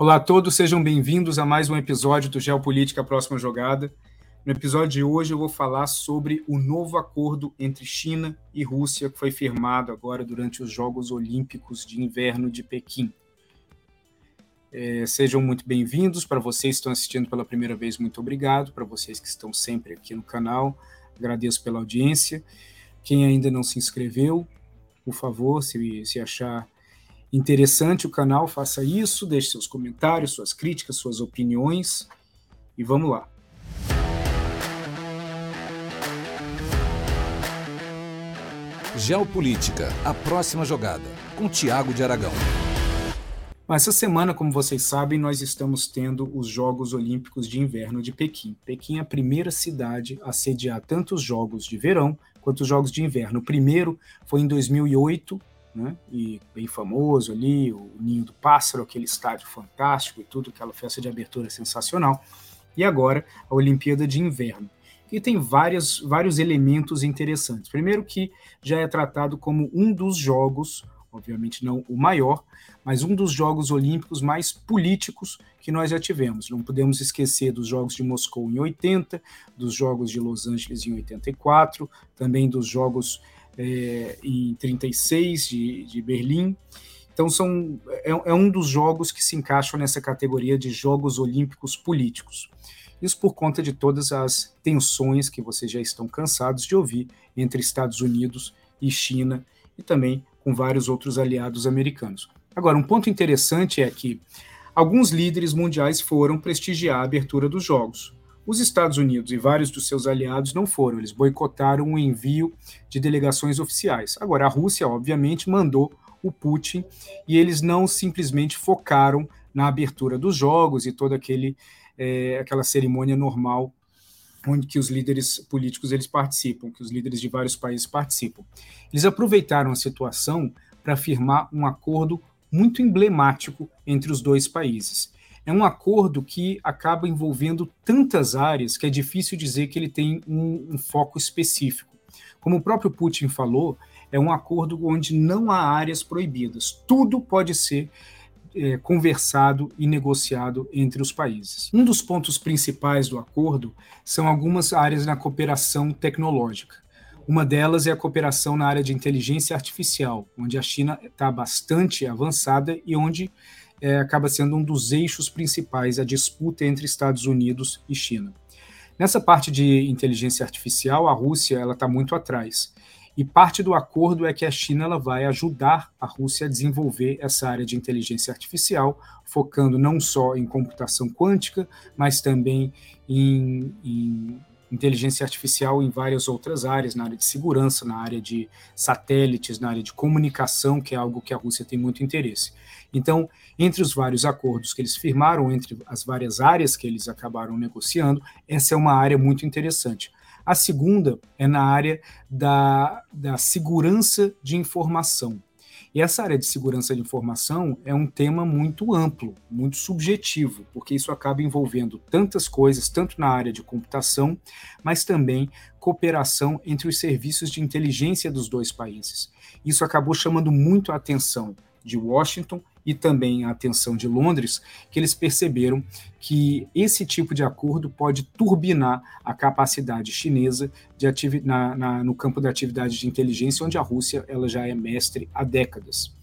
Olá a todos, sejam bem-vindos a mais um episódio do Geopolítica Próxima Jogada. No episódio de hoje eu vou falar sobre o novo acordo entre China e Rússia que foi firmado agora durante os Jogos Olímpicos de Inverno de Pequim. É, sejam muito bem-vindos. Para vocês que estão assistindo pela primeira vez, muito obrigado. Para vocês que estão sempre aqui no canal, agradeço pela audiência. Quem ainda não se inscreveu, por favor, se, se achar interessante o canal, faça isso, deixe seus comentários, suas críticas, suas opiniões e vamos lá. Geopolítica, a próxima jogada, com Tiago de Aragão. Mas essa semana, como vocês sabem, nós estamos tendo os Jogos Olímpicos de Inverno de Pequim. Pequim é a primeira cidade a sediar tanto os Jogos de Verão quanto os Jogos de Inverno. O primeiro foi em 2008, né? E bem famoso ali, o Ninho do Pássaro, aquele estádio fantástico e tudo, aquela festa de abertura sensacional. E agora a Olimpíada de Inverno, que tem várias, vários elementos interessantes. Primeiro que já é tratado como um dos jogos, obviamente não o maior, mas um dos Jogos Olímpicos mais políticos que nós já tivemos. Não podemos esquecer dos Jogos de Moscou em 80, dos Jogos de Los Angeles em 84, também dos Jogos é, em 36 de, de Berlim. Então são, é, é, um dos jogos que se encaixam nessa categoria de Jogos Olímpicos Políticos. Isso por conta de todas as tensões que vocês já estão cansados de ouvir entre Estados Unidos e China e também com vários outros aliados americanos. Agora, um ponto interessante é que alguns líderes mundiais foram prestigiar a abertura dos Jogos. Os Estados Unidos e vários dos seus aliados não foram, eles boicotaram o envio de delegações oficiais. Agora, a Rússia, obviamente, mandou o Putin e eles não simplesmente focaram na abertura dos jogos e toda aquele, é, aquela cerimônia normal onde que os líderes políticos eles participam, que os líderes de vários países participam. Eles aproveitaram a situação para firmar um acordo muito emblemático entre os dois países é um acordo que acaba envolvendo tantas áreas que é difícil dizer que ele tem um, um foco específico. Como o próprio Putin falou, é um acordo onde não há áreas proibidas. Tudo pode ser é, conversado e negociado entre os países. Um dos pontos principais do acordo são algumas áreas na cooperação tecnológica. Uma delas é a cooperação na área de inteligência artificial, onde a China está bastante avançada e onde é, acaba sendo um dos eixos principais a disputa entre Estados Unidos e China. Nessa parte de inteligência artificial, a Rússia ela está muito atrás. E parte do acordo é que a China ela vai ajudar a Rússia a desenvolver essa área de inteligência artificial, focando não só em computação quântica, mas também em, em inteligência artificial em várias outras áreas, na área de segurança, na área de satélites, na área de comunicação, que é algo que a Rússia tem muito interesse. Então, entre os vários acordos que eles firmaram, entre as várias áreas que eles acabaram negociando, essa é uma área muito interessante. A segunda é na área da, da segurança de informação. E essa área de segurança de informação é um tema muito amplo, muito subjetivo, porque isso acaba envolvendo tantas coisas, tanto na área de computação, mas também cooperação entre os serviços de inteligência dos dois países. Isso acabou chamando muito a atenção de Washington e também a atenção de Londres, que eles perceberam que esse tipo de acordo pode turbinar a capacidade chinesa de na, na, no campo da atividade de inteligência, onde a Rússia ela já é mestre há décadas.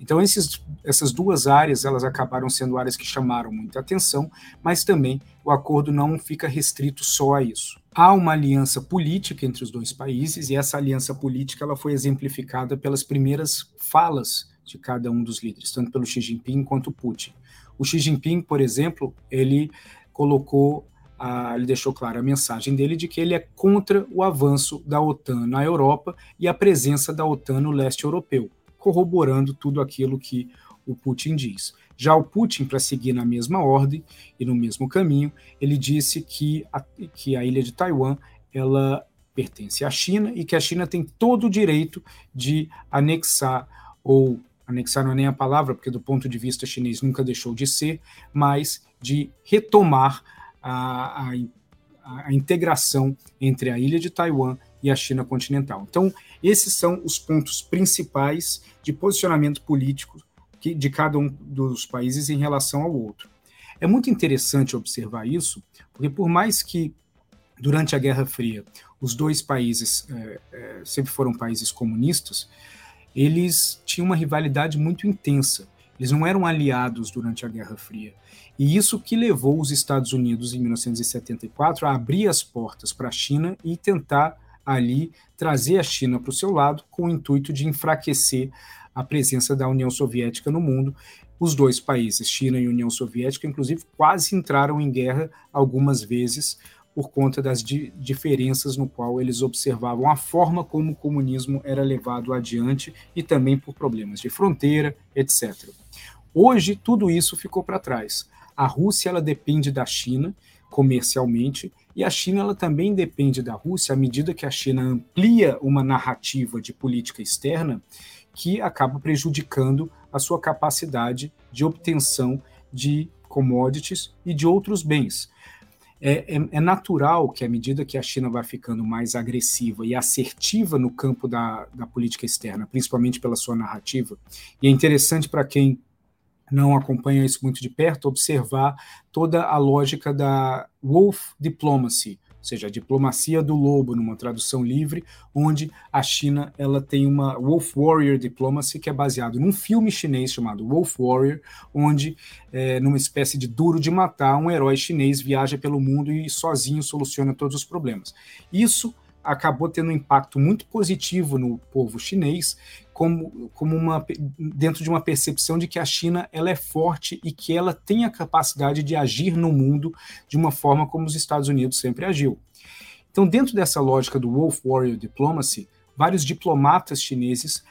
Então esses, essas duas áreas elas acabaram sendo áreas que chamaram muita atenção, mas também o acordo não fica restrito só a isso. Há uma aliança política entre os dois países e essa aliança política ela foi exemplificada pelas primeiras falas de cada um dos líderes, tanto pelo Xi Jinping quanto Putin. O Xi Jinping, por exemplo, ele colocou, a, ele deixou clara a mensagem dele de que ele é contra o avanço da OTAN na Europa e a presença da OTAN no leste europeu, corroborando tudo aquilo que o Putin diz. Já o Putin, para seguir na mesma ordem e no mesmo caminho, ele disse que a, que a ilha de Taiwan ela pertence à China e que a China tem todo o direito de anexar ou anexar não é nem a palavra, porque do ponto de vista chinês nunca deixou de ser, mas de retomar a, a, a integração entre a ilha de Taiwan e a China continental. Então, esses são os pontos principais de posicionamento político de cada um dos países em relação ao outro. É muito interessante observar isso, porque por mais que durante a Guerra Fria os dois países é, é, sempre foram países comunistas, eles tinham uma rivalidade muito intensa. Eles não eram aliados durante a Guerra Fria. E isso que levou os Estados Unidos, em 1974, a abrir as portas para a China e tentar ali trazer a China para o seu lado, com o intuito de enfraquecer a presença da União Soviética no mundo. Os dois países, China e União Soviética, inclusive, quase entraram em guerra algumas vezes por conta das di diferenças no qual eles observavam a forma como o comunismo era levado adiante e também por problemas de fronteira, etc. Hoje tudo isso ficou para trás. A Rússia ela depende da China comercialmente e a China ela também depende da Rússia à medida que a China amplia uma narrativa de política externa que acaba prejudicando a sua capacidade de obtenção de commodities e de outros bens. É, é, é, natural que, à medida que a China vai ficando mais agressiva e assertiva no campo da, da política externa, principalmente pela sua narrativa, e é interessante para quem não acompanha isso muito de perto observar toda a lógica da wolf diplomacy, ou seja, a diplomacia do lobo, numa tradução livre, onde a China ela tem uma Wolf Warrior Diplomacy, que é baseado num filme chinês chamado Wolf Warrior, onde, é, numa espécie de duro de matar, um herói chinês viaja pelo mundo e sozinho soluciona todos os problemas. Isso acabou tendo um impacto muito positivo no povo chinês, como, como uma, dentro de uma percepção de que a China ela é forte e que ela tem a capacidade de agir no mundo de uma forma como os Estados Unidos sempre agiu. Então, dentro dessa lógica do Wolf Warrior Diplomacy, vários diplomatas chineses,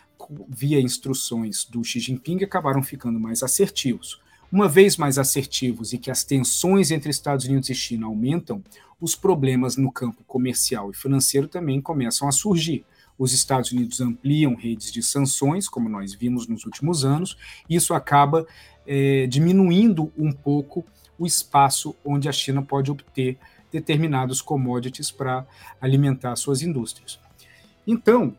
via instruções do Xi Jinping, acabaram ficando mais assertivos. Uma vez mais assertivos e que as tensões entre Estados Unidos e China aumentam, os problemas no campo comercial e financeiro também começam a surgir. Os Estados Unidos ampliam redes de sanções, como nós vimos nos últimos anos, e isso acaba é, diminuindo um pouco o espaço onde a China pode obter determinados commodities para alimentar suas indústrias. Então,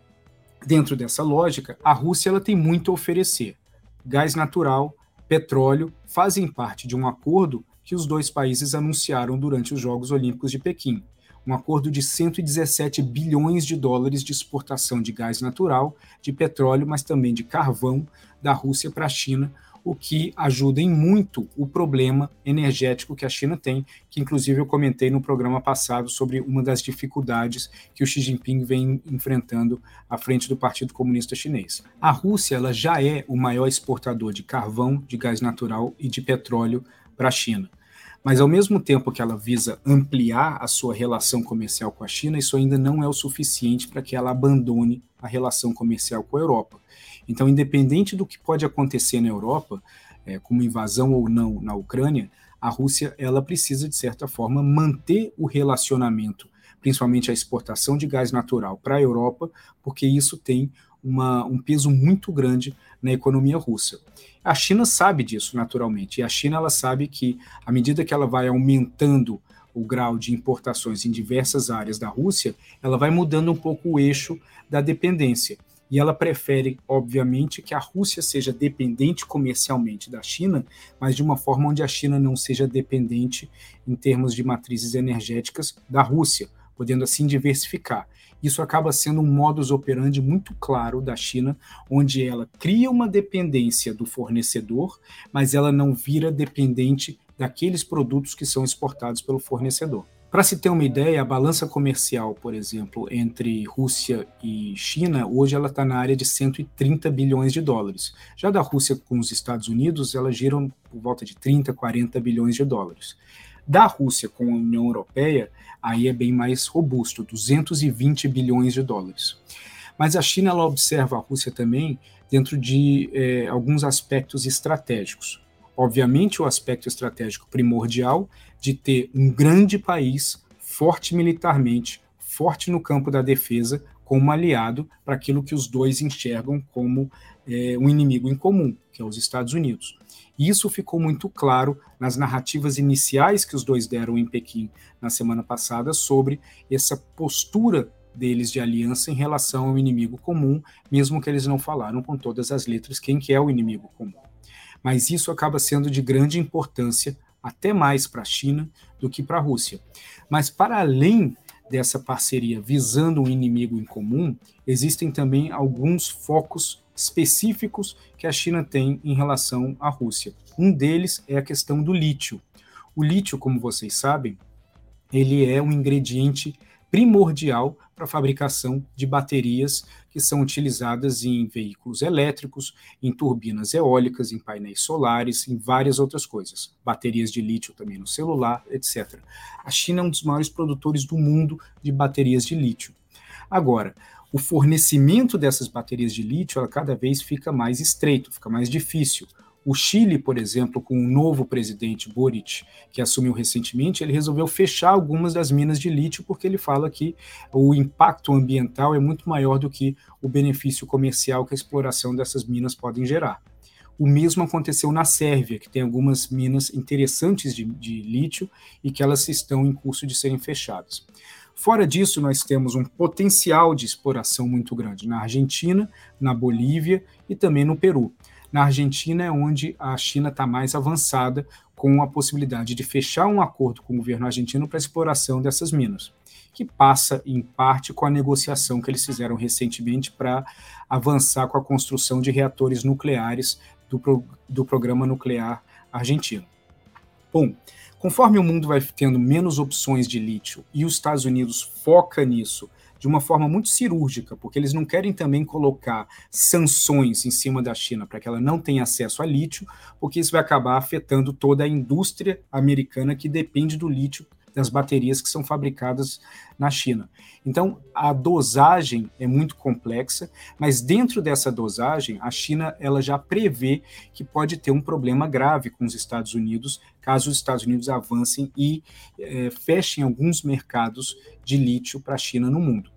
dentro dessa lógica, a Rússia ela tem muito a oferecer. Gás natural, petróleo fazem parte de um acordo que os dois países anunciaram durante os Jogos Olímpicos de Pequim. Um acordo de 117 bilhões de dólares de exportação de gás natural, de petróleo, mas também de carvão da Rússia para a China, o que ajuda em muito o problema energético que a China tem, que inclusive eu comentei no programa passado sobre uma das dificuldades que o Xi Jinping vem enfrentando à frente do Partido Comunista Chinês. A Rússia ela já é o maior exportador de carvão, de gás natural e de petróleo para a China. Mas, ao mesmo tempo que ela visa ampliar a sua relação comercial com a China, isso ainda não é o suficiente para que ela abandone a relação comercial com a Europa. Então, independente do que pode acontecer na Europa, é, como invasão ou não na Ucrânia, a Rússia ela precisa, de certa forma, manter o relacionamento, principalmente a exportação de gás natural para a Europa, porque isso tem uma, um peso muito grande na economia russa. A China sabe disso, naturalmente, e a China ela sabe que, à medida que ela vai aumentando o grau de importações em diversas áreas da Rússia, ela vai mudando um pouco o eixo da dependência. E ela prefere, obviamente, que a Rússia seja dependente comercialmente da China, mas de uma forma onde a China não seja dependente em termos de matrizes energéticas da Rússia, podendo assim diversificar. Isso acaba sendo um modus operandi muito claro da China, onde ela cria uma dependência do fornecedor, mas ela não vira dependente daqueles produtos que são exportados pelo fornecedor. Para se ter uma ideia, a balança comercial, por exemplo, entre Rússia e China, hoje ela está na área de 130 bilhões de dólares. Já da Rússia com os Estados Unidos, ela gira por volta de 30, 40 bilhões de dólares. Da Rússia com a União Europeia, aí é bem mais robusto, 220 bilhões de dólares. Mas a China ela observa a Rússia também dentro de é, alguns aspectos estratégicos. Obviamente, o aspecto estratégico primordial de ter um grande país forte militarmente, forte no campo da defesa, como aliado para aquilo que os dois enxergam como é, um inimigo em comum, que é os Estados Unidos. E isso ficou muito claro nas narrativas iniciais que os dois deram em Pequim na semana passada sobre essa postura deles de aliança em relação ao inimigo comum, mesmo que eles não falaram com todas as letras quem que é o inimigo comum. mas isso acaba sendo de grande importância, até mais para a China do que para a Rússia. Mas para além dessa parceria visando um inimigo em comum, existem também alguns focos específicos que a China tem em relação à Rússia. Um deles é a questão do lítio. O lítio, como vocês sabem, ele é um ingrediente primordial para a fabricação de baterias que são utilizadas em veículos elétricos, em turbinas eólicas, em painéis solares, em várias outras coisas. Baterias de lítio também no celular, etc. A China é um dos maiores produtores do mundo de baterias de lítio. Agora, o fornecimento dessas baterias de lítio ela cada vez fica mais estreito, fica mais difícil. O Chile, por exemplo, com o novo presidente Boric, que assumiu recentemente, ele resolveu fechar algumas das minas de lítio porque ele fala que o impacto ambiental é muito maior do que o benefício comercial que a exploração dessas minas podem gerar. O mesmo aconteceu na Sérvia, que tem algumas minas interessantes de, de lítio e que elas estão em curso de serem fechadas. Fora disso, nós temos um potencial de exploração muito grande na Argentina, na Bolívia e também no Peru. Na Argentina é onde a China está mais avançada com a possibilidade de fechar um acordo com o governo argentino para exploração dessas minas, que passa em parte com a negociação que eles fizeram recentemente para avançar com a construção de reatores nucleares do, pro, do programa nuclear argentino. Bom, conforme o mundo vai tendo menos opções de lítio e os Estados Unidos foca nisso de uma forma muito cirúrgica, porque eles não querem também colocar sanções em cima da China para que ela não tenha acesso a lítio, porque isso vai acabar afetando toda a indústria americana que depende do lítio das baterias que são fabricadas na China. Então, a dosagem é muito complexa, mas dentro dessa dosagem, a China ela já prevê que pode ter um problema grave com os Estados Unidos, caso os Estados Unidos avancem e é, fechem alguns mercados de lítio para a China no mundo.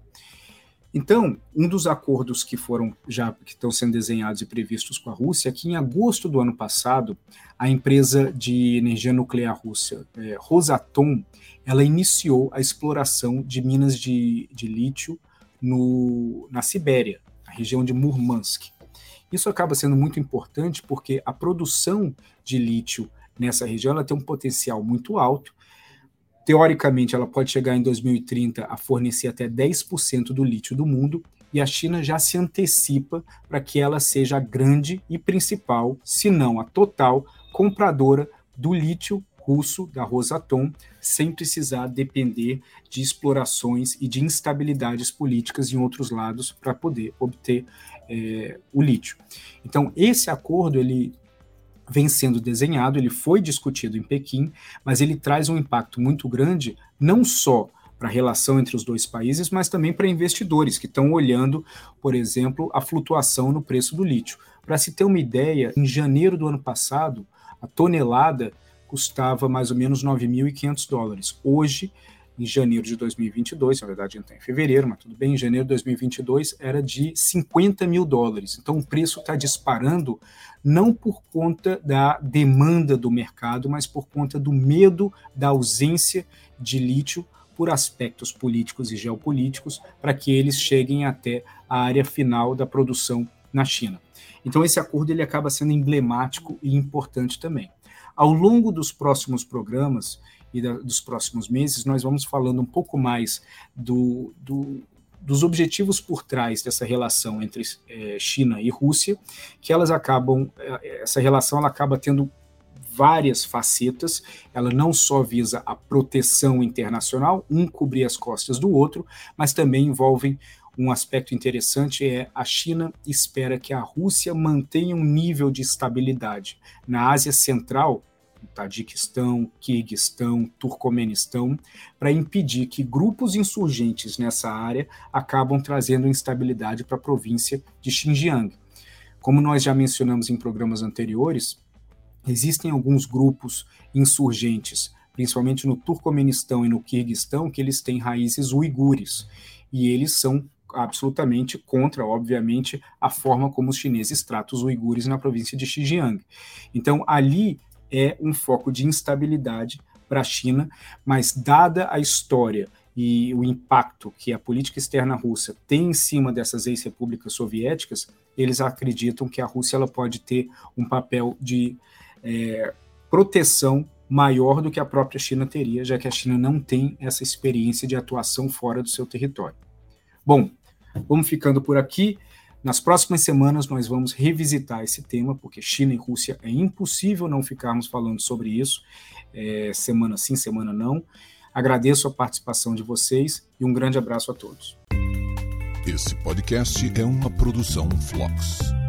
Então, um dos acordos que foram já que estão sendo desenhados e previstos com a Rússia é que em agosto do ano passado, a empresa de energia nuclear russa, é, Rosatom, ela iniciou a exploração de minas de, de lítio no, na Sibéria, na região de Murmansk. Isso acaba sendo muito importante porque a produção de lítio nessa região ela tem um potencial muito alto Teoricamente, ela pode chegar em 2030 a fornecer até 10% do lítio do mundo, e a China já se antecipa para que ela seja a grande e principal, se não a total, compradora do lítio russo da Rosatom, sem precisar depender de explorações e de instabilidades políticas em outros lados para poder obter é, o lítio. Então, esse acordo ele vem sendo desenhado, ele foi discutido em Pequim, mas ele traz um impacto muito grande, não só para a relação entre os dois países, mas também para investidores que estão olhando, por exemplo, a flutuação no preço do lítio. Para se ter uma ideia, em janeiro do ano passado, a tonelada custava mais ou menos 9.500 dólares. Hoje, em janeiro de 2022, na verdade está em fevereiro, mas tudo bem, em janeiro de 2022 era de 50 mil dólares. Então o preço está disparando não por conta da demanda do mercado, mas por conta do medo da ausência de lítio por aspectos políticos e geopolíticos para que eles cheguem até a área final da produção na China. Então esse acordo ele acaba sendo emblemático e importante também. Ao longo dos próximos programas, e da, dos próximos meses, nós vamos falando um pouco mais do, do, dos objetivos por trás dessa relação entre é, China e Rússia, que elas acabam, é, essa relação ela acaba tendo várias facetas, ela não só visa a proteção internacional, um cobrir as costas do outro, mas também envolvem um aspecto interessante é a China espera que a Rússia mantenha um nível de estabilidade. Na Ásia Central Tadiquistão, Quirguistão, Turcomenistão, para impedir que grupos insurgentes nessa área acabam trazendo instabilidade para a província de Xinjiang. Como nós já mencionamos em programas anteriores, existem alguns grupos insurgentes, principalmente no Turcomenistão e no Quirguistão, que eles têm raízes uigures, e eles são absolutamente contra, obviamente, a forma como os chineses tratam os uigures na província de Xinjiang. Então, ali é um foco de instabilidade para a China, mas dada a história e o impacto que a política externa russa tem em cima dessas ex-repúblicas soviéticas, eles acreditam que a Rússia ela pode ter um papel de é, proteção maior do que a própria China teria, já que a China não tem essa experiência de atuação fora do seu território. Bom, vamos ficando por aqui. Nas próximas semanas nós vamos revisitar esse tema, porque China e Rússia é impossível não ficarmos falando sobre isso, é, semana sim, semana não. Agradeço a participação de vocês e um grande abraço a todos. Esse podcast é uma produção Flux.